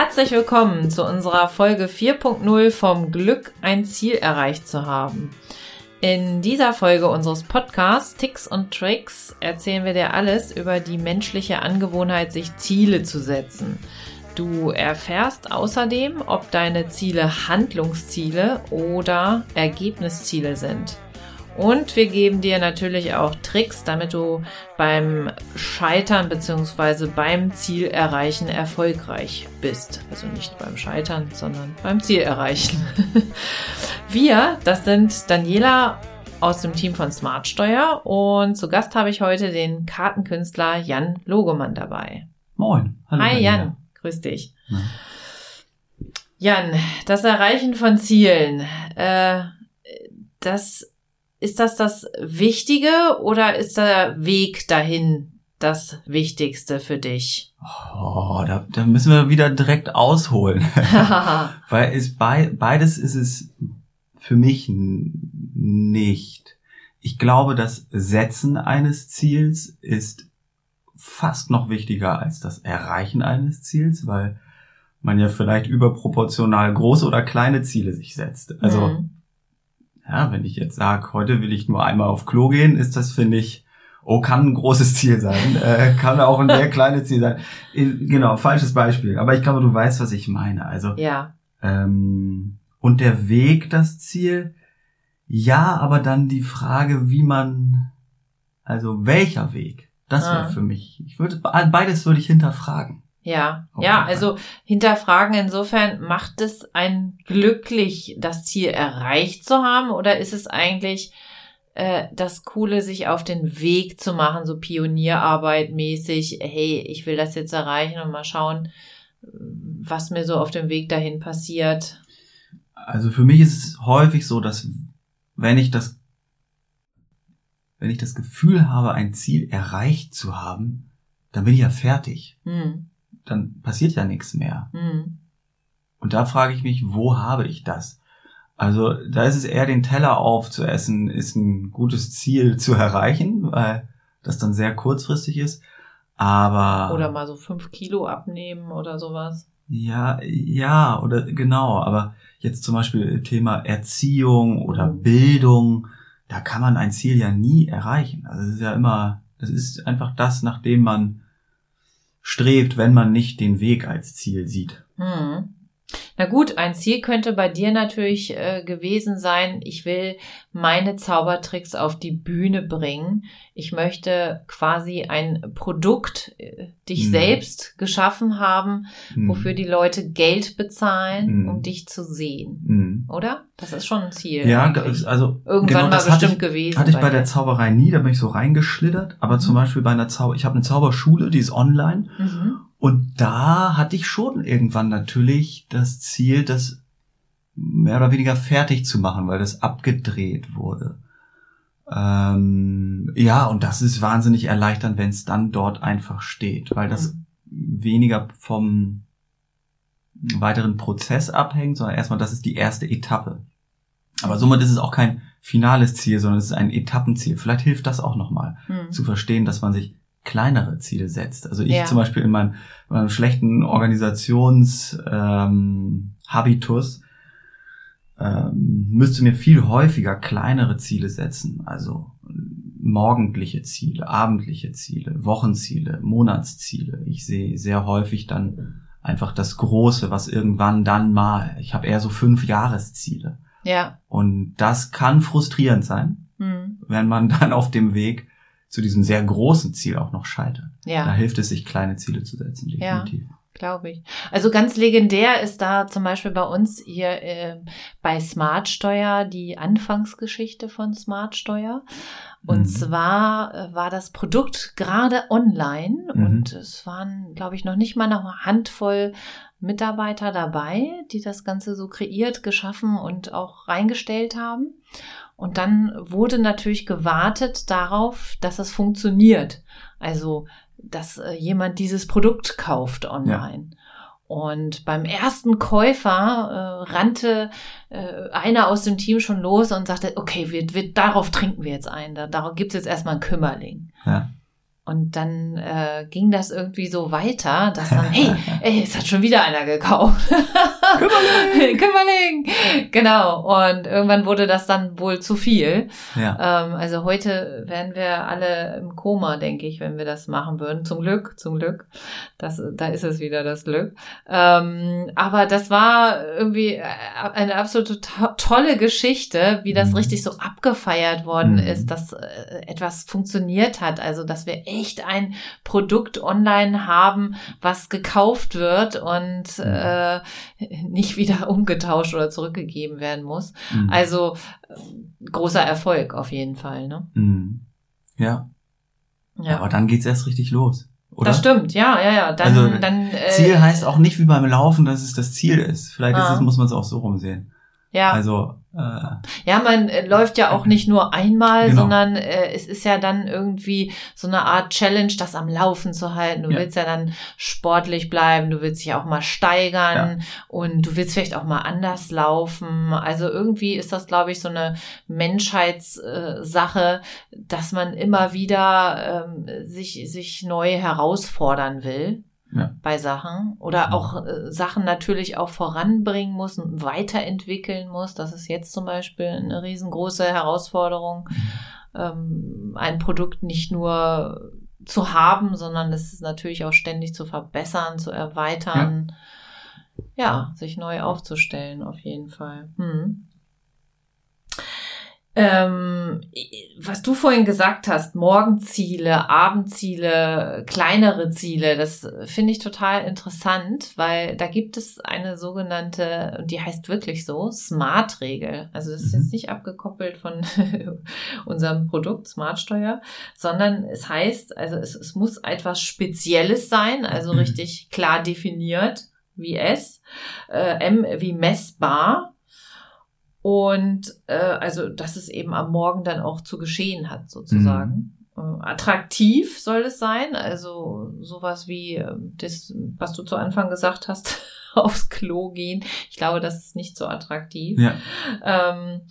Herzlich willkommen zu unserer Folge 4.0 vom Glück, ein Ziel erreicht zu haben. In dieser Folge unseres Podcasts Ticks und Tricks erzählen wir dir alles über die menschliche Angewohnheit, sich Ziele zu setzen. Du erfährst außerdem, ob deine Ziele Handlungsziele oder Ergebnisziele sind. Und wir geben dir natürlich auch Tricks, damit du beim Scheitern beziehungsweise beim Ziel erreichen erfolgreich bist. Also nicht beim Scheitern, sondern beim Ziel erreichen. wir, das sind Daniela aus dem Team von Smartsteuer und zu Gast habe ich heute den Kartenkünstler Jan Logemann dabei. Moin. Hallo Hi Daniela. Jan, grüß dich. Ja. Jan, das Erreichen von Zielen, äh, das ist das das Wichtige oder ist der Weg dahin das Wichtigste für dich? Oh, da, da müssen wir wieder direkt ausholen. Weil es bei, beides ist es für mich nicht. Ich glaube, das Setzen eines Ziels ist fast noch wichtiger als das Erreichen eines Ziels, weil man ja vielleicht überproportional große oder kleine Ziele sich setzt. Also mhm. Ja, wenn ich jetzt sage, heute will ich nur einmal auf Klo gehen, ist das, finde ich, oh, kann ein großes Ziel sein, äh, kann auch ein sehr kleines Ziel sein. Genau, falsches Beispiel. Aber ich glaube, du weißt, was ich meine. Also ja. Ähm, und der Weg, das Ziel, ja, aber dann die Frage, wie man, also welcher Weg, das wäre ah. für mich. Ich würde beides würde ich hinterfragen. Ja, ja, also hinterfragen insofern, macht es einen glücklich, das Ziel erreicht zu haben oder ist es eigentlich äh, das Coole, sich auf den Weg zu machen, so Pionierarbeit mäßig, hey, ich will das jetzt erreichen und mal schauen, was mir so auf dem Weg dahin passiert? Also für mich ist es häufig so, dass wenn ich das, wenn ich das Gefühl habe, ein Ziel erreicht zu haben, dann bin ich ja fertig. Hm dann passiert ja nichts mehr. Mhm. Und da frage ich mich, wo habe ich das? Also da ist es eher den Teller aufzuessen, ist ein gutes Ziel zu erreichen, weil das dann sehr kurzfristig ist. Aber oder mal so fünf Kilo abnehmen oder sowas. Ja, ja, oder genau. Aber jetzt zum Beispiel Thema Erziehung oder mhm. Bildung, da kann man ein Ziel ja nie erreichen. Also es ist ja immer, das ist einfach das, nachdem man strebt, wenn man nicht den Weg als Ziel sieht. Hm. Na gut, ein Ziel könnte bei dir natürlich äh, gewesen sein, ich will meine Zaubertricks auf die Bühne bringen. Ich möchte quasi ein Produkt äh, dich hm. selbst geschaffen haben, hm. wofür die Leute Geld bezahlen, hm. um dich zu sehen. Hm. Oder? Das ist schon ein Ziel. Ja, eigentlich. also irgendwann genau, mal bestimmt ich, gewesen. Hatte ich bei, bei der Zauberei nie, da bin ich so reingeschlittert, aber mhm. zum Beispiel bei einer Zauber, ich habe eine Zauberschule, die ist online. Und da hatte ich schon irgendwann natürlich das Ziel, das mehr oder weniger fertig zu machen, weil das abgedreht wurde. Ähm, ja, und das ist wahnsinnig erleichternd, wenn es dann dort einfach steht, weil das mhm. weniger vom weiteren Prozess abhängt, sondern erstmal, das ist die erste Etappe. Aber somit ist es auch kein finales Ziel, sondern es ist ein Etappenziel. Vielleicht hilft das auch nochmal mhm. zu verstehen, dass man sich kleinere Ziele setzt. Also ich ja. zum Beispiel in meinem, in meinem schlechten Organisationshabitus ähm, ähm, müsste mir viel häufiger kleinere Ziele setzen. Also morgendliche Ziele, abendliche Ziele, Wochenziele, Monatsziele. Ich sehe sehr häufig dann einfach das Große, was irgendwann dann mal. Ich habe eher so fünf Jahresziele. Ja. Und das kann frustrierend sein, hm. wenn man dann auf dem Weg zu diesem sehr großen Ziel auch noch scheitern. Ja. Da hilft es, sich kleine Ziele zu setzen, definitiv. Ja glaube ich. Also ganz legendär ist da zum Beispiel bei uns hier äh, bei Smartsteuer die Anfangsgeschichte von Smartsteuer. Und mhm. zwar äh, war das Produkt gerade online mhm. und es waren, glaube ich, noch nicht mal eine Handvoll Mitarbeiter dabei, die das Ganze so kreiert, geschaffen und auch reingestellt haben. Und dann wurde natürlich gewartet darauf, dass es funktioniert. Also, dass äh, jemand dieses Produkt kauft online. Ja. Und beim ersten Käufer äh, rannte äh, einer aus dem Team schon los und sagte, okay, wir, wir, darauf trinken wir jetzt ein. Da, darauf gibt's jetzt erstmal einen Kümmerling. Ja. Und dann äh, ging das irgendwie so weiter, dass dann, hey, ey, es hat schon wieder einer gekauft. Kümmerling! Kümmerling! Genau. Und irgendwann wurde das dann wohl zu viel. Ja. Ähm, also heute wären wir alle im Koma, denke ich, wenn wir das machen würden. Zum Glück, zum Glück. Das, da ist es wieder das Glück. Ähm, aber das war irgendwie eine absolute to tolle Geschichte, wie das mhm. richtig so abgefeiert worden mhm. ist, dass äh, etwas funktioniert hat. Also, dass wir echt ein Produkt online haben, was gekauft wird und äh, nicht wieder umgetauscht oder zurückgegeben werden muss. Mhm. Also äh, großer Erfolg auf jeden Fall. Ne? Mhm. Ja. ja. Aber dann geht's erst richtig los. Oder? Das stimmt, ja, ja, ja. Dann, also, dann, äh, Ziel heißt auch nicht wie beim Laufen, dass es das Ziel ist. Vielleicht ah. ist es, muss man es auch so rumsehen. Ja. Also äh, ja, man äh, läuft ja auch nicht nur einmal, genau. sondern äh, es ist ja dann irgendwie so eine Art Challenge, das am Laufen zu halten. Du ja. willst ja dann sportlich bleiben, du willst dich auch mal steigern ja. und du willst vielleicht auch mal anders laufen. Also irgendwie ist das, glaube ich, so eine Menschheitssache, äh, dass man immer wieder ähm, sich sich neu herausfordern will ja. bei Sachen oder auch äh, Sachen natürlich auch voranbringen muss und weiterentwickeln muss. Das ist jetzt zum Beispiel eine riesengroße Herausforderung, ähm, ein Produkt nicht nur zu haben, sondern es ist natürlich auch ständig zu verbessern, zu erweitern, ja, ja sich neu aufzustellen auf jeden Fall. Hm. Ähm, was du vorhin gesagt hast, Morgenziele, Abendziele, kleinere Ziele, das finde ich total interessant, weil da gibt es eine sogenannte, die heißt wirklich so, Smart-Regel. Also das ist jetzt mhm. nicht abgekoppelt von unserem Produkt Smartsteuer, sondern es heißt, also es, es muss etwas Spezielles sein, also mhm. richtig klar definiert wie S, äh, M wie messbar und äh, also, dass es eben am Morgen dann auch zu geschehen hat, sozusagen. Mhm. Äh, attraktiv soll es sein, also sowas wie äh, das, was du zu Anfang gesagt hast, aufs Klo gehen. Ich glaube, das ist nicht so attraktiv. Ja. Ähm,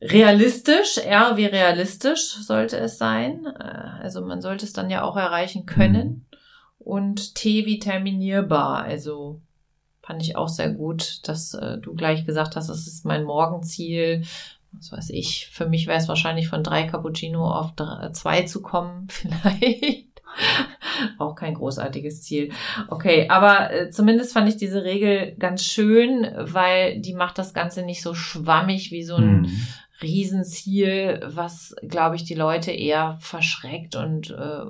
realistisch, R wie realistisch sollte es sein. Äh, also man sollte es dann ja auch erreichen können. Mhm. Und T wie terminierbar, also fand ich auch sehr gut, dass äh, du gleich gesagt hast, das ist mein Morgenziel. Was weiß ich, für mich wäre es wahrscheinlich von drei Cappuccino auf drei, zwei zu kommen, vielleicht. auch kein großartiges Ziel. Okay, aber äh, zumindest fand ich diese Regel ganz schön, weil die macht das Ganze nicht so schwammig wie so ein mhm. Riesenziel, was, glaube ich, die Leute eher verschreckt und äh,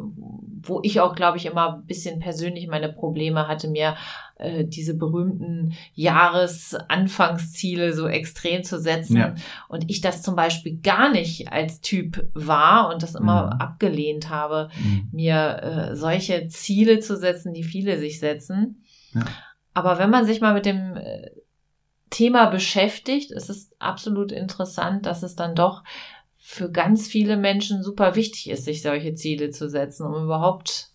wo ich auch, glaube ich, immer ein bisschen persönlich meine Probleme hatte, mir äh, diese berühmten Jahresanfangsziele so extrem zu setzen. Ja. Und ich das zum Beispiel gar nicht als Typ war und das immer mhm. abgelehnt habe, mhm. mir äh, solche Ziele zu setzen, die viele sich setzen. Ja. Aber wenn man sich mal mit dem äh, Thema beschäftigt, ist es absolut interessant, dass es dann doch für ganz viele Menschen super wichtig ist, sich solche Ziele zu setzen, um überhaupt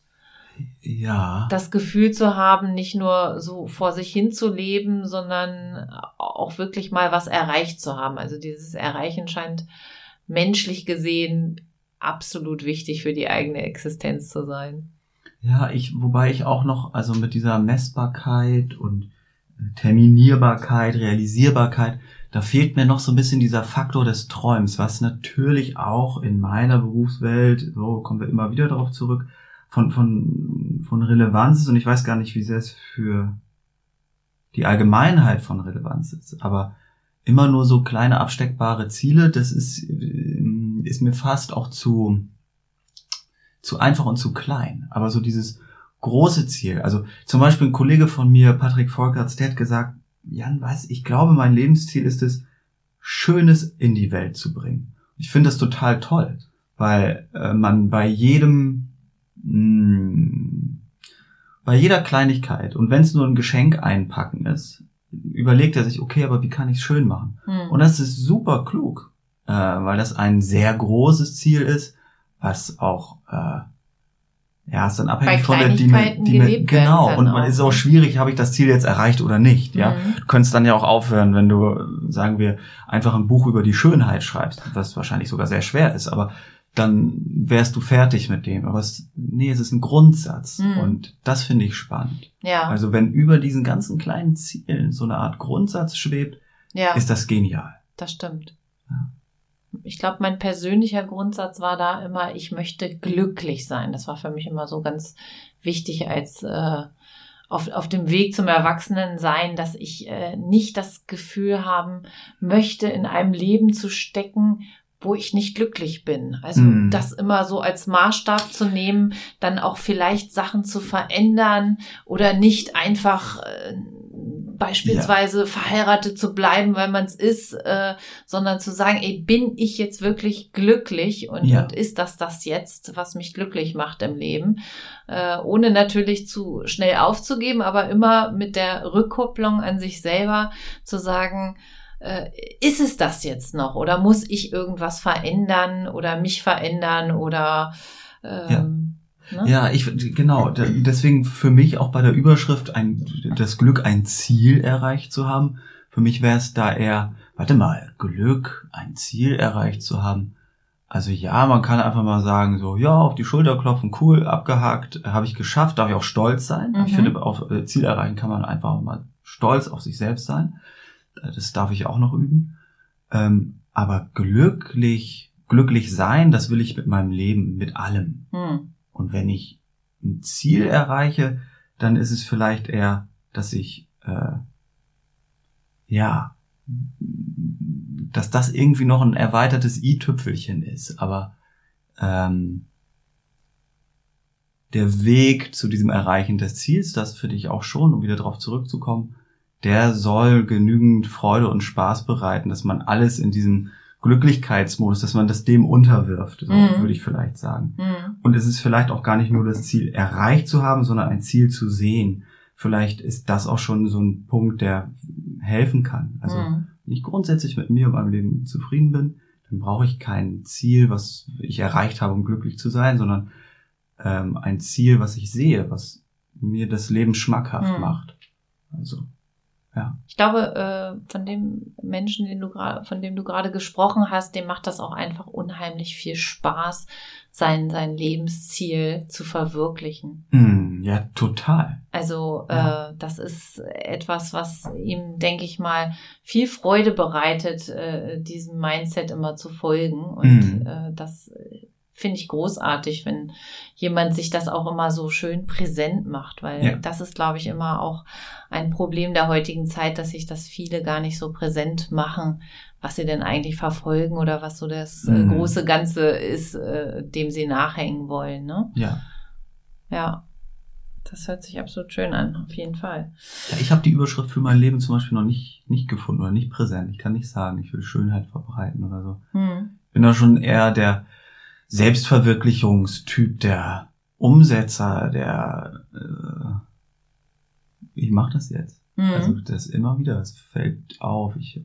ja. das Gefühl zu haben, nicht nur so vor sich hin zu leben, sondern auch wirklich mal was erreicht zu haben. Also dieses Erreichen scheint menschlich gesehen absolut wichtig für die eigene Existenz zu sein. Ja, ich, wobei ich auch noch, also mit dieser Messbarkeit und Terminierbarkeit, Realisierbarkeit, da fehlt mir noch so ein bisschen dieser Faktor des Träums, was natürlich auch in meiner Berufswelt, so kommen wir immer wieder darauf zurück, von, von, von Relevanz ist und ich weiß gar nicht, wie sehr es für die Allgemeinheit von Relevanz ist, aber immer nur so kleine absteckbare Ziele, das ist, ist mir fast auch zu, zu einfach und zu klein. Aber so dieses, große Ziel. Also zum Beispiel ein Kollege von mir, Patrick Volkerts, der hat gesagt, Jan, was, ich glaube, mein Lebensziel ist es, Schönes in die Welt zu bringen. Ich finde das total toll, weil äh, man bei jedem, mh, mm, bei jeder Kleinigkeit und wenn es nur ein Geschenk einpacken ist, überlegt er sich, okay, aber wie kann ich es schön machen? Hm. Und das ist super klug, äh, weil das ein sehr großes Ziel ist, was auch äh, ja, ist dann abhängig von der Dimension. Genau, und man auch. ist auch schwierig, habe ich das Ziel jetzt erreicht oder nicht. Ja, mhm. du könntest dann ja auch aufhören, wenn du, sagen wir, einfach ein Buch über die Schönheit schreibst, was wahrscheinlich sogar sehr schwer ist. Aber dann wärst du fertig mit dem. Aber es, nee, es ist ein Grundsatz. Mhm. Und das finde ich spannend. Ja. Also wenn über diesen ganzen kleinen Zielen so eine Art Grundsatz schwebt, ja. ist das genial. Das stimmt. Ja. Ich glaube, mein persönlicher Grundsatz war da immer, ich möchte glücklich sein. Das war für mich immer so ganz wichtig als äh, auf, auf dem Weg zum Erwachsenen sein, dass ich äh, nicht das Gefühl haben möchte, in einem Leben zu stecken, wo ich nicht glücklich bin. Also Mm. das immer so als Maßstab zu nehmen, dann auch vielleicht Sachen zu verändern oder nicht einfach äh, beispielsweise verheiratet zu bleiben, weil man es ist, äh, sondern zu sagen, ey, bin ich jetzt wirklich glücklich und, Ja. und ist das das jetzt, was mich glücklich macht im Leben? Äh, ohne natürlich zu schnell aufzugeben, aber immer mit der Rückkopplung an sich selber zu sagen, äh, ist es das jetzt noch oder muss ich irgendwas verändern oder mich verändern oder ähm, ne? Ja, ich genau. Deswegen für mich auch bei der Überschrift ein das Glück ein Ziel erreicht zu haben. Für mich wäre es da eher, warte mal, Glück ein Ziel erreicht zu haben. Also ja, man kann einfach mal sagen so, ja, auf die Schulter klopfen, cool, abgehakt, habe ich geschafft, darf ich auch stolz sein. Ich Mhm. finde, auf äh, Ziel erreichen kann man einfach mal stolz auf sich selbst sein. Das darf ich auch noch üben. Ähm, aber glücklich, glücklich sein, das will ich mit meinem Leben, mit allem. Hm. Und wenn ich ein Ziel erreiche, dann ist es vielleicht eher, dass ich äh, ja, dass das irgendwie noch ein erweitertes i-Tüpfelchen ist. Aber ähm, der Weg zu diesem Erreichen des Ziels, das für dich auch schon, um wieder darauf zurückzukommen, der soll genügend Freude und Spaß bereiten, dass man alles in diesem Glücklichkeitsmodus, dass man das dem unterwirft, so Mhm. würde ich vielleicht sagen. Hm. Und es ist vielleicht auch gar nicht nur das Ziel erreicht zu haben, sondern ein Ziel zu sehen. Vielleicht ist das auch schon so ein Punkt, der helfen kann. Also Hm. wenn ich grundsätzlich mit mir und meinem Leben zufrieden bin, dann brauche ich kein Ziel, was ich erreicht habe, um glücklich zu sein, sondern ähm, ein Ziel, was ich sehe, was mir das Leben schmackhaft Hm. macht. Also, ja. Ich glaube, äh, von dem Menschen, den du gerade, von dem du gerade gesprochen hast, dem macht das auch einfach unheimlich viel Spaß, sein, sein Lebensziel zu verwirklichen. Hm, ja, total. Also Ja. äh, das ist etwas, was ihm, denke ich mal, viel Freude bereitet, äh, diesem Mindset immer zu folgen. Und Mhm. äh, das äh, finde ich großartig, wenn jemand sich das auch immer so schön präsent macht, weil Ja. das ist, glaube ich, immer auch ein Problem der heutigen Zeit, dass sich das viele gar nicht so präsent machen, was sie denn eigentlich verfolgen oder was so das äh, Mhm. große Ganze ist, äh, dem sie nachhängen wollen. Ne? Ja. Ja, das hört sich absolut schön an, auf jeden Fall. Ja, ich habe die Überschrift für mein Leben zum Beispiel noch nicht, nicht gefunden oder nicht präsent. Ich kann nicht sagen, ich will Schönheit verbreiten oder so. Hm. Bin da schon eher der Selbstverwirklichungstyp, der Umsetzer, der äh, ich mache das jetzt. Hm. Also das immer wieder, es fällt auf. Ich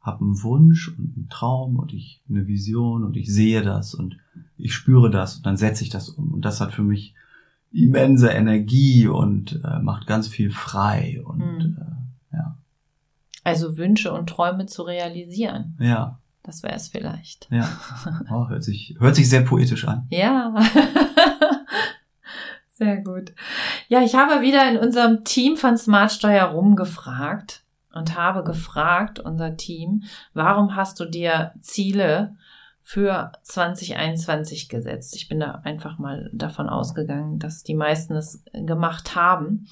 habe einen Wunsch und einen Traum und ich eine Vision und ich sehe das und ich spüre das und dann setze ich das um. Und das hat für mich immense Energie und äh, macht ganz viel frei und Mhm. äh, ja, also Wünsche und Träume zu realisieren. ja, Das wäre es vielleicht. ja. Oh, hört sich hört sich sehr poetisch an. Ja. Sehr gut. Ja, ich habe wieder in unserem Team von Smart Steuer rumgefragt und habe gefragt, unser Team, warum hast du dir Ziele für 2021 gesetzt? Ich bin da einfach mal davon ausgegangen, dass die meisten es gemacht haben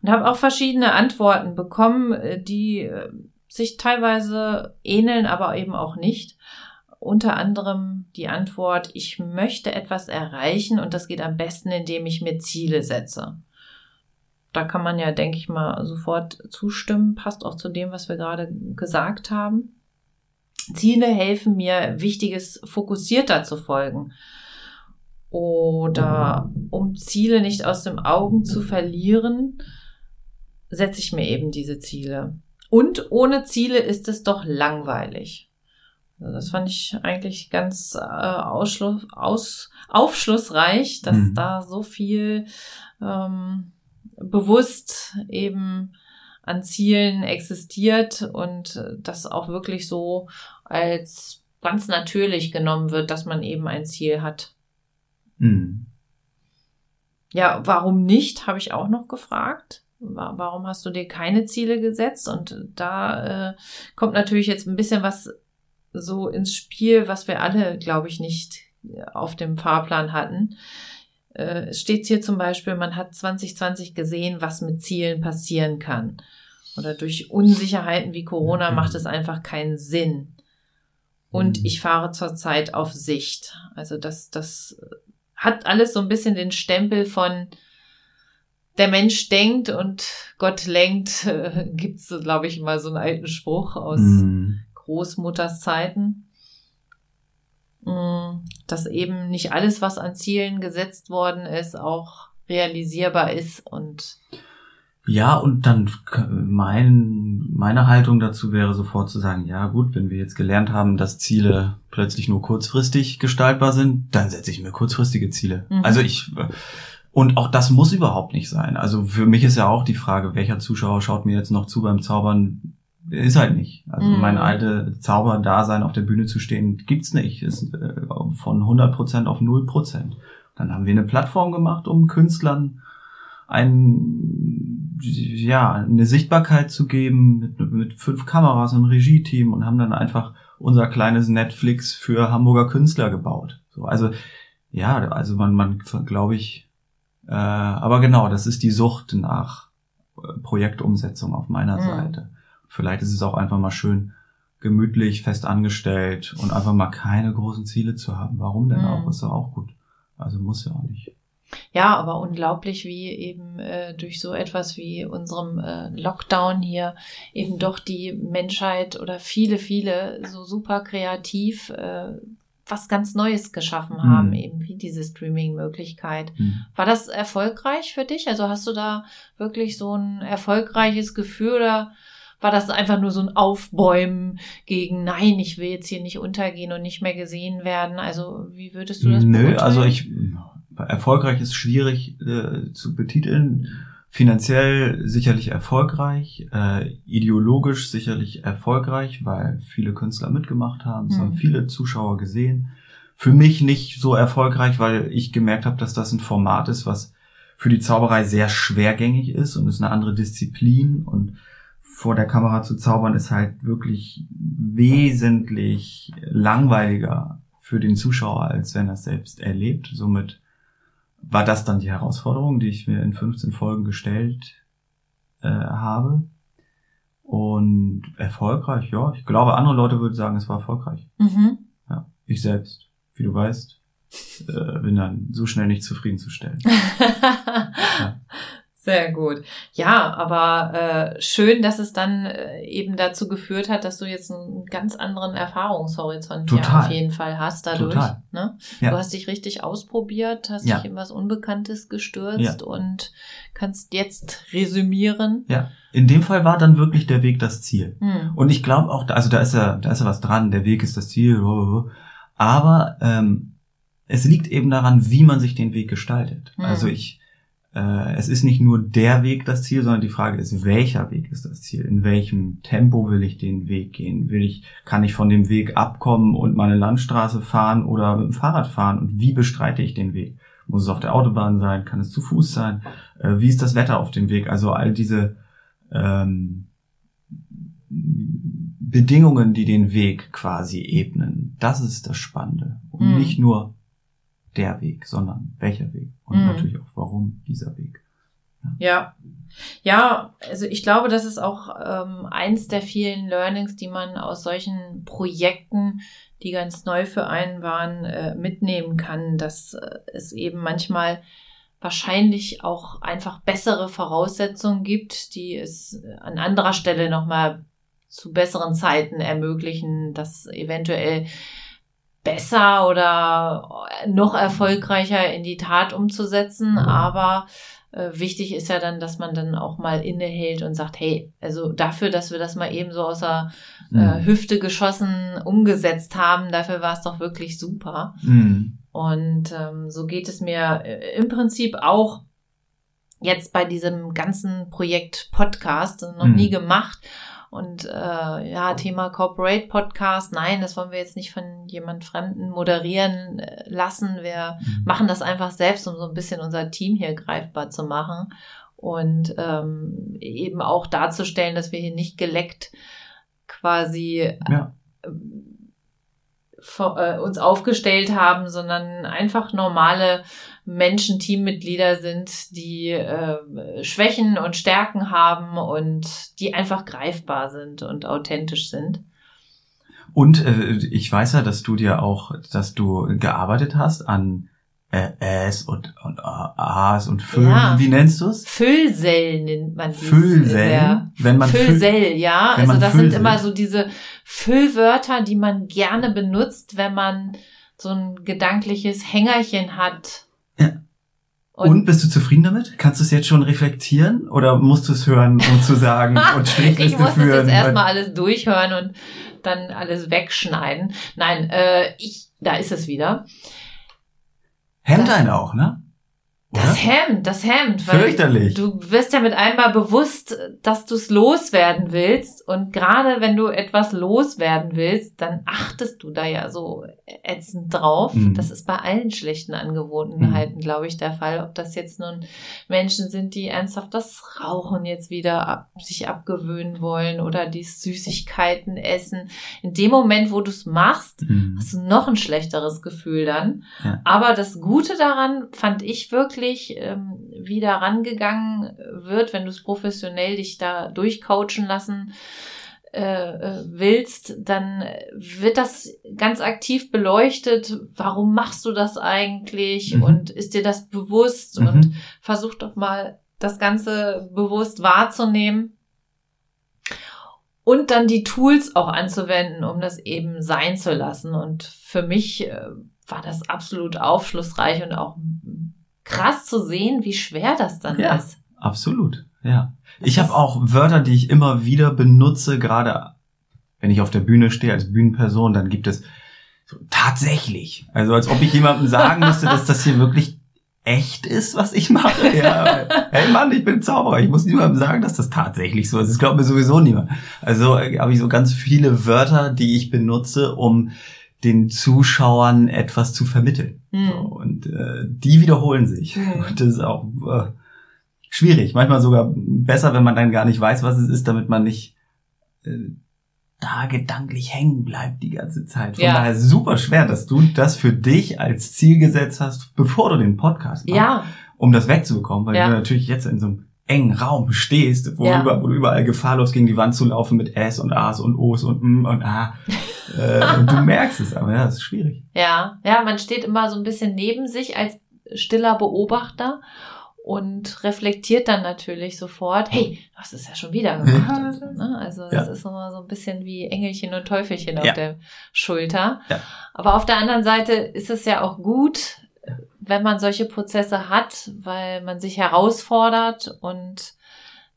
und habe auch verschiedene Antworten bekommen, äh, die äh, sich teilweise ähneln, aber eben auch nicht unter anderem die Antwort, ich möchte etwas erreichen und das geht am besten, indem ich mir Ziele setze. Da kann man ja, denke ich mal, sofort zustimmen, passt auch zu dem, was wir gerade gesagt haben. Ziele helfen mir, Wichtiges fokussierter zu folgen. Oder um Ziele nicht aus dem Augen zu verlieren, setze ich mir eben diese Ziele. Und ohne Ziele ist es doch langweilig. Also das fand ich eigentlich ganz äh, ausschluss, aus, aufschlussreich, dass Mhm. da so viel ähm, bewusst eben an Zielen existiert und das auch wirklich so als ganz natürlich genommen wird, dass man eben ein Ziel hat. Mhm. Ja, warum nicht, habe ich auch noch gefragt. Warum hast du dir keine Ziele gesetzt? Und da äh, kommt natürlich jetzt ein bisschen was so ins Spiel, was wir alle, glaube ich, nicht auf dem Fahrplan hatten. Äh, es steht hier zum Beispiel, man hat 2020 gesehen, was mit Zielen passieren kann. Oder durch Unsicherheiten wie Corona macht es einfach keinen Sinn. Und mhm. ich fahre zurzeit auf Sicht. Also das, das hat alles so ein bisschen den Stempel von der Mensch denkt und Gott lenkt. Äh, Gibt es, glaube ich, mal so einen alten Spruch aus mhm. Großmutters Zeiten. Mm, dass eben nicht alles, was an Zielen gesetzt worden ist, auch realisierbar ist und ja, und dann mein, meine Haltung dazu wäre sofort zu sagen, ja gut, wenn wir jetzt gelernt haben, dass Ziele plötzlich nur kurzfristig gestaltbar sind, dann setze ich mir kurzfristige Ziele. Mhm. Also ich, und auch das muss überhaupt nicht sein. Also für mich ist ja auch die Frage, welcher Zuschauer schaut mir jetzt noch zu beim Zaubern, ist halt nicht. Also mhm. mein alte Zauberdasein auf der Bühne zu stehen, gibt's nicht. Ist äh, von 100% auf 0%. Dann haben wir eine Plattform gemacht, um Künstlern ein, ja, eine Sichtbarkeit zu geben mit, mit fünf Kameras und Regie-Team und haben dann einfach unser kleines Netflix für Hamburger Künstler gebaut. So, also, ja, also man, man, glaube ich, äh, aber genau, das ist die Sucht nach äh, Projektumsetzung auf meiner mhm. Seite. Vielleicht ist es auch einfach mal schön, gemütlich, fest angestellt und einfach mal keine großen Ziele zu haben. Warum denn mhm. auch? Ist doch auch gut. Also muss ja auch nicht. Ja, aber unglaublich, wie eben äh, durch so etwas wie unserem äh, Lockdown hier eben doch die Menschheit oder viele, viele so super kreativ äh, was ganz Neues geschaffen haben, mhm. eben wie diese Streaming-Möglichkeit. Mhm. War das erfolgreich für dich? Also hast du da wirklich so ein erfolgreiches Gefühl oder war das einfach nur so ein Aufbäumen gegen, nein, ich will jetzt hier nicht untergehen und nicht mehr gesehen werden? Also wie würdest du das Nö, also ich erfolgreich ist schwierig äh, zu betiteln. Finanziell sicherlich erfolgreich, äh, ideologisch sicherlich erfolgreich, weil viele Künstler mitgemacht haben, es mhm. haben viele Zuschauer gesehen. Für mich nicht so erfolgreich, weil ich gemerkt habe, dass das ein Format ist, was für die Zauberei sehr schwergängig ist und ist eine andere Disziplin und vor der Kamera zu zaubern ist halt wirklich wesentlich langweiliger für den Zuschauer, als wenn er es selbst erlebt. Somit war das dann die Herausforderung, die ich mir in 15 Folgen gestellt äh, habe. Und erfolgreich, ja. Ich glaube, andere Leute würden sagen, es war erfolgreich. Mhm. Ja, ich selbst, wie du weißt, äh, bin dann so schnell nicht zufriedenzustellen. ja. Sehr gut. Ja, aber äh, schön, dass es dann äh, eben dazu geführt hat, dass du jetzt einen ganz anderen Erfahrungshorizont Total. auf jeden Fall hast dadurch. Total. Ne? Ja. Du hast dich richtig ausprobiert, hast ja. dich in was Unbekanntes gestürzt ja. und kannst jetzt resümieren. Ja. In dem Fall war dann wirklich der Weg das Ziel. Hm. Und ich glaube auch, also da ist ja, da ist ja was dran, der Weg ist das Ziel. Aber ähm, es liegt eben daran, wie man sich den Weg gestaltet. Hm. Also ich es ist nicht nur der Weg das Ziel, sondern die Frage ist, welcher Weg ist das Ziel? In welchem Tempo will ich den Weg gehen? Will ich, kann ich von dem Weg abkommen und meine Landstraße fahren oder mit dem Fahrrad fahren? Und wie bestreite ich den Weg? Muss es auf der Autobahn sein? Kann es zu Fuß sein? Äh, wie ist das Wetter auf dem Weg? Also all diese ähm, Bedingungen, die den Weg quasi ebnen. Das ist das Spannende. Und mhm. nicht nur der Weg, sondern welcher Weg und mhm. natürlich auch warum dieser Weg. Ja. ja. also ich glaube, das ist auch ähm, eins der vielen Learnings, die man aus solchen Projekten, die ganz neu für einen waren, äh, mitnehmen kann, dass äh, es eben manchmal wahrscheinlich auch einfach bessere Voraussetzungen gibt, die es an anderer Stelle nochmal zu besseren Zeiten ermöglichen, dass eventuell besser oder noch erfolgreicher in die Tat umzusetzen. Mhm. Aber äh, wichtig ist ja dann, dass man dann auch mal innehält und sagt, hey, also dafür, dass wir das mal eben so aus der äh, mhm. Hüfte geschossen umgesetzt haben, dafür war es doch wirklich super. Mhm. Und ähm, so geht es mir äh, im Prinzip auch jetzt bei diesem ganzen Projekt Podcast noch nie mhm. gemacht. Und äh, ja, Thema Corporate Podcast, nein, das wollen wir jetzt nicht von jemand Fremden moderieren äh, lassen. Wir mhm. machen das einfach selbst, um so ein bisschen unser Team hier greifbar zu machen und ähm, eben auch darzustellen, dass wir hier nicht geleckt quasi ja. äh, äh, uns aufgestellt haben, sondern einfach normale Menschen, Teammitglieder sind, die äh, Schwächen und Stärken haben und die einfach greifbar sind und authentisch sind. Und äh, ich weiß ja, dass du dir auch, dass du gearbeitet hast an äh, S und, und A's und Füll. Ja. Wie nennst du es? Füllsell nennt man die. Füllsell? Wenn man Füllsell, ja. Also das sind immer so diese Füllwörter, die man gerne benutzt, wenn man so ein gedankliches Hängerchen hat. Ja. Und, und, bist du zufrieden damit? Kannst du es jetzt schon reflektieren oder musst du es hören, um zu sagen und Strichliste führen? Ich muss führen? jetzt erstmal alles durchhören und dann alles wegschneiden. Nein, äh, ich, da ist es wieder. Hemmt einen auch, ne? Das Hemd, das Hemd. Fürchterlich. Du wirst ja mit einmal bewusst, dass du es loswerden willst. Und gerade wenn du etwas loswerden willst, dann achtest du da ja so ätzend drauf. Mhm. Das ist bei allen schlechten Angewohnheiten, mhm. glaube ich, der Fall. Ob das jetzt nun Menschen sind, die ernsthaft das Rauchen jetzt wieder ab, sich abgewöhnen wollen oder die Süßigkeiten essen. In dem Moment, wo du es machst, mhm. hast du noch ein schlechteres Gefühl dann. Ja. Aber das Gute daran fand ich wirklich, wirklich ähm, wieder rangegangen wird, wenn du es professionell dich da durchcoachen lassen äh, äh, willst, dann wird das ganz aktiv beleuchtet. Warum machst du das eigentlich? Mhm. Und ist dir das bewusst? Mhm. Und versuch doch mal das Ganze bewusst wahrzunehmen. Und dann die Tools auch anzuwenden, um das eben sein zu lassen. Und für mich äh, war das absolut aufschlussreich und auch krass zu sehen, wie schwer das dann ja, ist. Absolut, ja. Das ich habe auch Wörter, die ich immer wieder benutze, gerade wenn ich auf der Bühne stehe als Bühnenperson, dann gibt es so, tatsächlich. Also als ob ich jemandem sagen müsste, dass das hier wirklich echt ist, was ich mache. Ja, hey Mann, ich bin Zauberer. Ich muss niemandem sagen, dass das tatsächlich so ist. Das glaubt mir sowieso niemand. Also äh, habe ich so ganz viele Wörter, die ich benutze, um den Zuschauern etwas zu vermitteln. Mhm. So, und äh, die wiederholen sich. Mhm. Und das ist auch äh, schwierig. Manchmal sogar besser, wenn man dann gar nicht weiß, was es ist, damit man nicht äh, da gedanklich hängen bleibt die ganze Zeit. Von ja. daher super schwer, dass du das für dich als Ziel gesetzt hast, bevor du den Podcast machst, ja. um das wegzubekommen, weil ja. du natürlich jetzt in so einem engen Raum stehst, wo, ja. über, wo du überall gefahrlos gegen die Wand zu laufen mit S und A's und O's und M und A. äh, und du merkst es, aber ja, das ist schwierig. Ja, ja, man steht immer so ein bisschen neben sich als stiller Beobachter und reflektiert dann natürlich sofort, hey, du hast es ja schon wieder gemacht. Ne? Also das ja. ist immer so ein bisschen wie Engelchen und Teufelchen auf der Schulter. Ja. Aber auf der anderen Seite ist es ja auch gut, wenn man solche Prozesse hat, weil man sich herausfordert und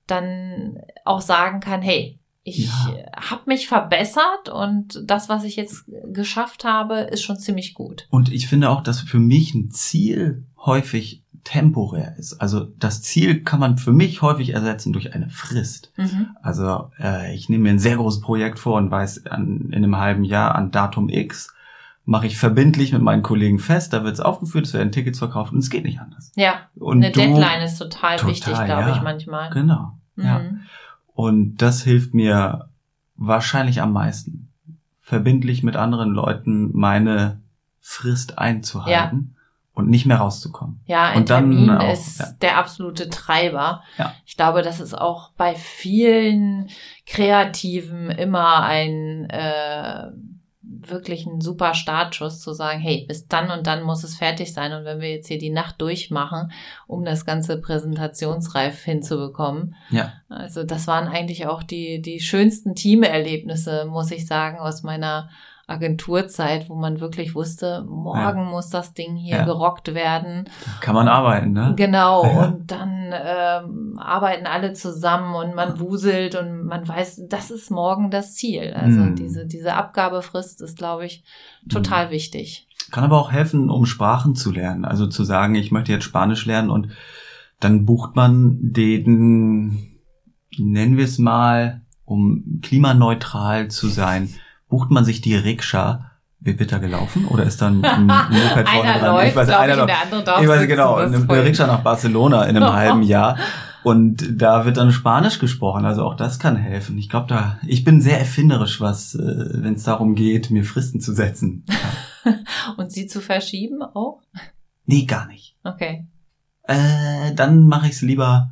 dann auch sagen kann, hey, ich ja. habe mich verbessert und das, was ich jetzt geschafft habe, ist schon ziemlich gut. Und ich finde auch, dass für mich ein Ziel häufig temporär ist. Also das Ziel kann man für mich häufig ersetzen durch eine Frist. Mhm. Also äh, ich nehme mir ein sehr großes Projekt vor und weiß an, in einem halben Jahr an Datum X mache ich verbindlich mit meinen Kollegen fest, da wird es aufgeführt, es werden Tickets verkauft und es geht nicht anders. Ja, und eine du, Deadline ist total, total wichtig, glaube ja, ich manchmal. Genau, mhm. ja. Und das hilft mir wahrscheinlich am meisten, verbindlich mit anderen Leuten meine Frist einzuhalten. Ja. Und nicht mehr rauszukommen. Ja, ein und dann Termin auch, ist ja. der absolute Treiber. Ja. Ich glaube, das ist auch bei vielen Kreativen immer ein äh, wirklich ein super Startschuss zu sagen, hey, bis dann und dann muss es fertig sein. Und wenn wir jetzt hier die Nacht durchmachen, um das ganze präsentationsreif hinzubekommen. Ja. Also das waren eigentlich auch die, die schönsten Teamerlebnisse, muss ich sagen, aus meiner Agenturzeit, wo man wirklich wusste, morgen ja. muss das Ding hier ja. gerockt werden. Kann man arbeiten, ne? Genau. Ja. Und dann ähm, arbeiten alle zusammen und man wuselt und man weiß, das ist morgen das Ziel. Also mhm. diese, diese Abgabefrist ist, glaube ich, total mhm. wichtig. Kann aber auch helfen, um Sprachen zu lernen. Also zu sagen, ich möchte jetzt Spanisch lernen und dann bucht man den, nennen wir es mal, um klimaneutral zu sein, bucht man sich die Rikscha wird da gelaufen? Oder ist dann ein Moped vorne einer dran? Läuft, ich weiß, einer ich, läuft. Der andere darf ich weiß genau, eine Rikscha nach Barcelona in einem halben Jahr. Und da wird dann Spanisch gesprochen, also auch das kann helfen. Ich glaube, da ich bin sehr erfinderisch, was, äh, wenn es darum geht, mir Fristen zu setzen. Und sie zu verschieben auch? Nee, gar nicht. Okay. Äh, dann mache ich es lieber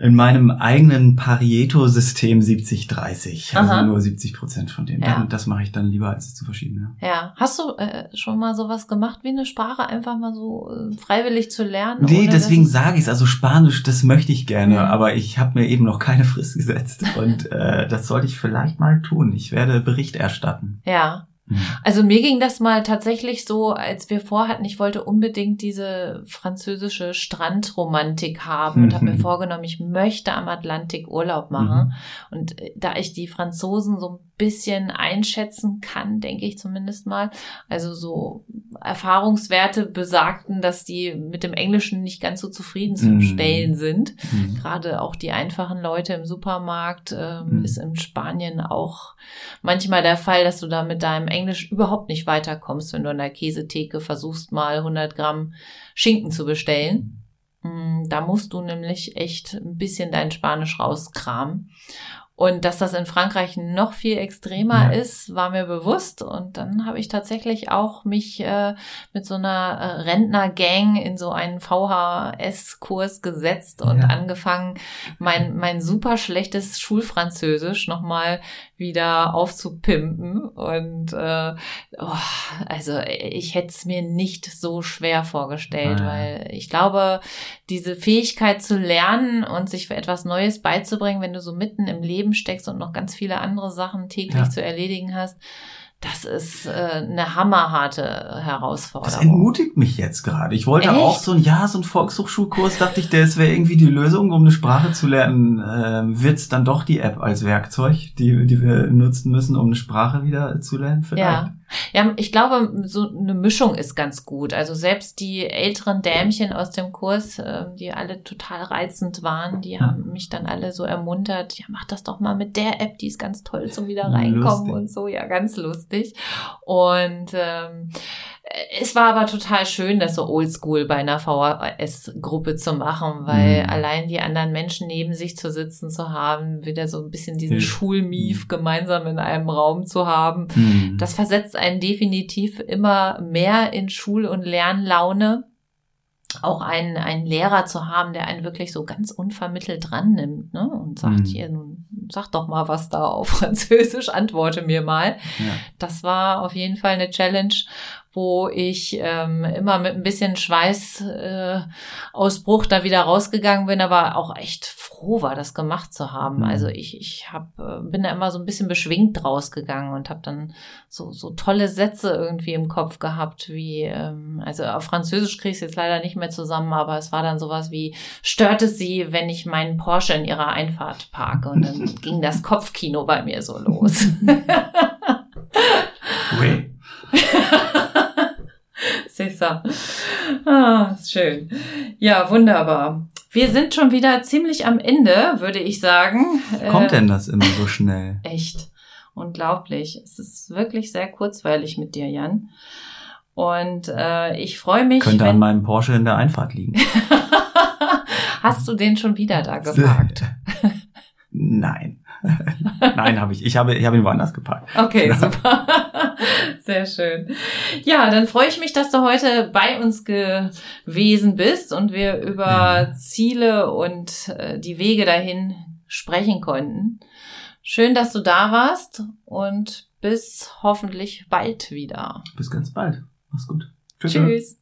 in meinem eigenen Pareto-System 70-30. Also nur 70 Prozent von dem. Ja. Das mache ich dann lieber, als es zu verschieben. Ja. ja. Hast du äh, schon mal sowas gemacht, wie eine Sprache einfach mal so äh, freiwillig zu lernen? Nee, deswegen sage ich es. Also Spanisch, das möchte ich gerne, mhm. aber ich habe mir eben noch keine Frist gesetzt. Und äh, das sollte ich vielleicht mal tun. Ich werde Bericht erstatten. Ja. Mhm. Also mir ging das mal tatsächlich so, als wir vorhatten, ich wollte unbedingt diese französische Strandromantik haben und habe mir mhm. vorgenommen, ich möchte am Atlantik Urlaub machen. Mhm. Und äh, da ich die Franzosen so ein bisschen einschätzen kann, denke ich zumindest mal, also so Erfahrungswerte besagten, dass die mit dem Englischen nicht ganz so zufriedenzustellen mhm. sind. Mhm. Gerade auch die einfachen Leute im Supermarkt ähm, mhm. ist in Spanien auch manchmal der Fall, dass du da mit deinem Englisch überhaupt nicht weiterkommst, wenn du an der Käsetheke versuchst mal 100 Gramm Schinken zu bestellen. Mm, da musst du nämlich echt ein bisschen dein Spanisch rauskramen. Und dass das in Frankreich noch viel extremer ja. ist, war mir bewusst. Und dann habe ich tatsächlich auch mich äh, mit so einer äh, Rentnergang in so einen VHS-Kurs gesetzt und ja. angefangen, mein, mein super schlechtes Schulfranzösisch nochmal wieder aufzupimpen. Und äh, oh, also ich hätte es mir nicht so schwer vorgestellt, ah, ja. weil ich glaube, diese Fähigkeit zu lernen und sich für etwas Neues beizubringen, wenn du so mitten im Leben steckst und noch ganz viele andere Sachen täglich ja. zu erledigen hast, das ist äh, eine hammerharte Herausforderung. Das entmutigt mich jetzt gerade. Ich wollte Echt? auch so ein ja, so ein Volkshochschulkurs, dachte ich, das wäre irgendwie die Lösung, um eine Sprache zu lernen. Ähm, Wird's dann doch die App als Werkzeug, die, die wir nutzen müssen, um eine Sprache wieder zu lernen? Vielleicht? Ja. Ja, ich glaube, so eine Mischung ist ganz gut. Also selbst die älteren Dämchen aus dem Kurs, äh, die alle total reizend waren, die haben mich dann alle so ermuntert, ja, mach das doch mal mit der App, die ist ganz toll zum wieder reinkommen lustig. und so, ja, ganz lustig. Und ähm, es war aber total schön, das so oldschool bei einer VHS-Gruppe zu machen, weil mhm. allein die anderen Menschen neben sich zu sitzen zu haben, wieder so ein bisschen diesen mhm. Schulmief gemeinsam in einem Raum zu haben, mhm. das versetzt einen definitiv immer mehr in Schul- und Lernlaune auch einen, einen Lehrer zu haben, der einen wirklich so ganz unvermittelt dran nimmt ne? und sagt, mhm. hier, nun sag doch mal was da auf Französisch, antworte mir mal. Ja. Das war auf jeden Fall eine Challenge wo ich ähm, immer mit ein bisschen Schweißausbruch äh, da wieder rausgegangen bin, aber auch echt froh war, das gemacht zu haben. Mhm. Also ich, ich hab, äh, bin da immer so ein bisschen beschwingt rausgegangen und habe dann so, so tolle Sätze irgendwie im Kopf gehabt, wie, ähm, also auf Französisch kriege ich es jetzt leider nicht mehr zusammen, aber es war dann sowas wie, stört es sie, wenn ich meinen Porsche in ihrer Einfahrt parke? Und dann ging das Kopfkino bei mir so los. oui. César. Ah, ist schön. Ja, wunderbar. Wir sind schon wieder ziemlich am Ende, würde ich sagen. Kommt denn das immer so schnell? Echt. Unglaublich. Es ist wirklich sehr kurzweilig mit dir, Jan. Und äh, ich freue mich. Könnte wenn... an meinem Porsche in der Einfahrt liegen. Hast du den schon wieder da geparkt? Nein. Nein, habe ich. Ich habe, ich habe ihn woanders geparkt. Okay, super. Sehr schön. Ja, dann freue ich mich, dass du heute bei uns gewesen bist und wir über Ziele und äh, die Wege dahin sprechen konnten. Schön, dass du da warst und bis hoffentlich bald wieder. Bis ganz bald. Mach's gut. Tschüss. Tschüss.